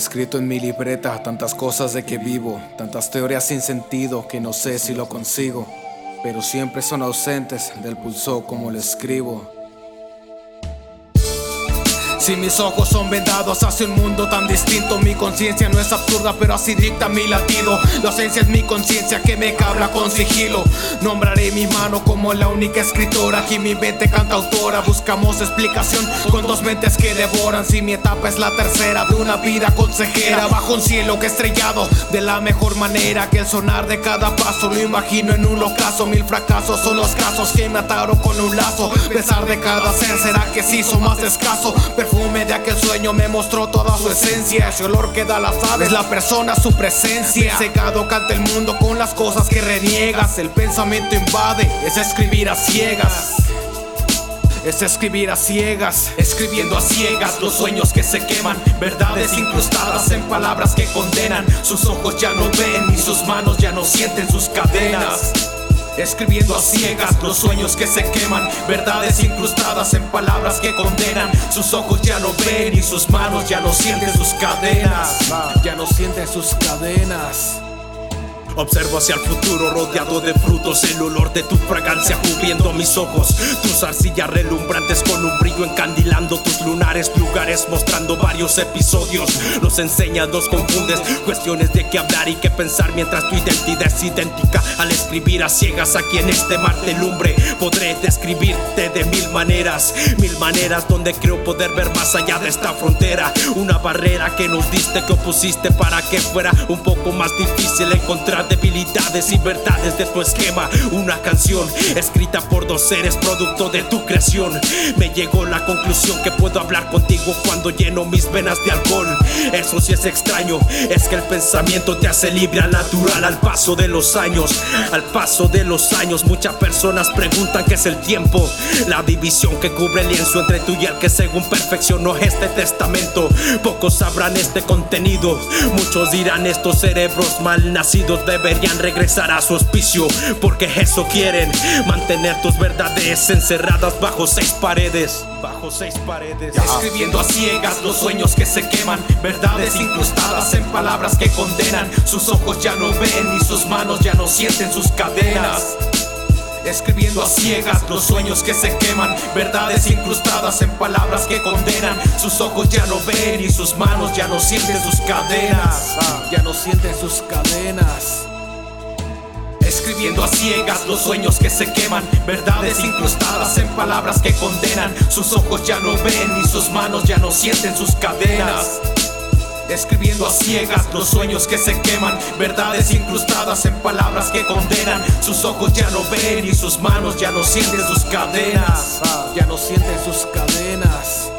Escrito en mi libreta tantas cosas de que vivo, tantas teorías sin sentido que no sé si lo consigo, pero siempre son ausentes del pulso como lo escribo. Si mis ojos son vendados hacia un mundo tan distinto, mi conciencia no es absurda, pero así dicta mi latido. La esencia es mi conciencia que me cabla con sigilo. Nombraré mi mano como la única escritora. Aquí mi mente canta autora. Buscamos explicación con dos mentes que devoran. Si mi etapa es la tercera de una vida consejera, bajo un cielo que estrellado de la mejor manera que el sonar de cada paso lo imagino en un ocaso. Mil fracasos son los casos que me ataron con un lazo. Pesar de cada ser será que se hizo más escaso perfume de aquel sueño me mostró toda su esencia. Ese olor que da las aves, la persona, su presencia. Secado canta el mundo con las cosas que reniegas. El pensamiento invade, es escribir a ciegas. Es escribir a ciegas, escribiendo a ciegas los sueños que se queman, verdades incrustadas en palabras que condenan. Sus ojos ya no ven y sus manos ya no sienten sus cadenas. Escribiendo a ciegas los sueños que se queman, verdades incrustadas en palabras que condenan. Sus ojos ya no ven y sus manos ya no sienten sus cadenas. Ya no sienten sus cadenas. Observo hacia el futuro rodeado de frutos, el olor de tu fragancia cubriendo mis ojos, tus arcillas relumbrantes con un brillo encandilando tus lunares, lugares mostrando varios episodios. Los enseñas, los confundes, cuestiones de qué hablar y qué pensar mientras tu identidad es idéntica. Al escribir a ciegas aquí en este mar de lumbre, podré describirte de mil maneras, mil maneras donde creo poder ver más allá de esta frontera. Una barrera que nos diste, que opusiste para que fuera un poco más difícil encontrar debilidades y verdades de tu esquema. Una canción escrita por dos seres, producto de tu creación. Me llegó la conclusión que puedo hablar contigo cuando lleno mis venas de alcohol. Eso sí es extraño, es que el pensamiento te hace libre al natural al paso de los años. Al paso de los años, muchas personas preguntan qué es el tiempo. La división que cubre el lienzo entre tú y el que según perfeccionó este testamento. Pocos sabrán este contenido, muchos dirán estos cerebros mal nacidos deberían regresar a su hospicio, porque eso quieren, mantener tus verdades encerradas bajo seis paredes. Bajo seis paredes. Escribiendo a ciegas los sueños que se queman, verdades incrustadas en palabras que condenan. Sus ojos ya no ven y sus manos ya no sienten sus cadenas. Escribiendo a ciegas los sueños que se queman, verdades incrustadas en palabras que condenan. Sus ojos ya no ven y sus manos ya no sienten sus cadenas. Ya no sienten sus cadenas. Escribiendo a ciegas los sueños que se queman, verdades incrustadas en palabras que condenan. Sus ojos ya no ven y sus manos ya no sienten sus cadenas. Escribiendo a ciegas los sueños que se queman, verdades incrustadas en palabras que condenan. Sus ojos ya no ven y sus manos ya no sienten sus cadenas. Ya no sienten sus cadenas.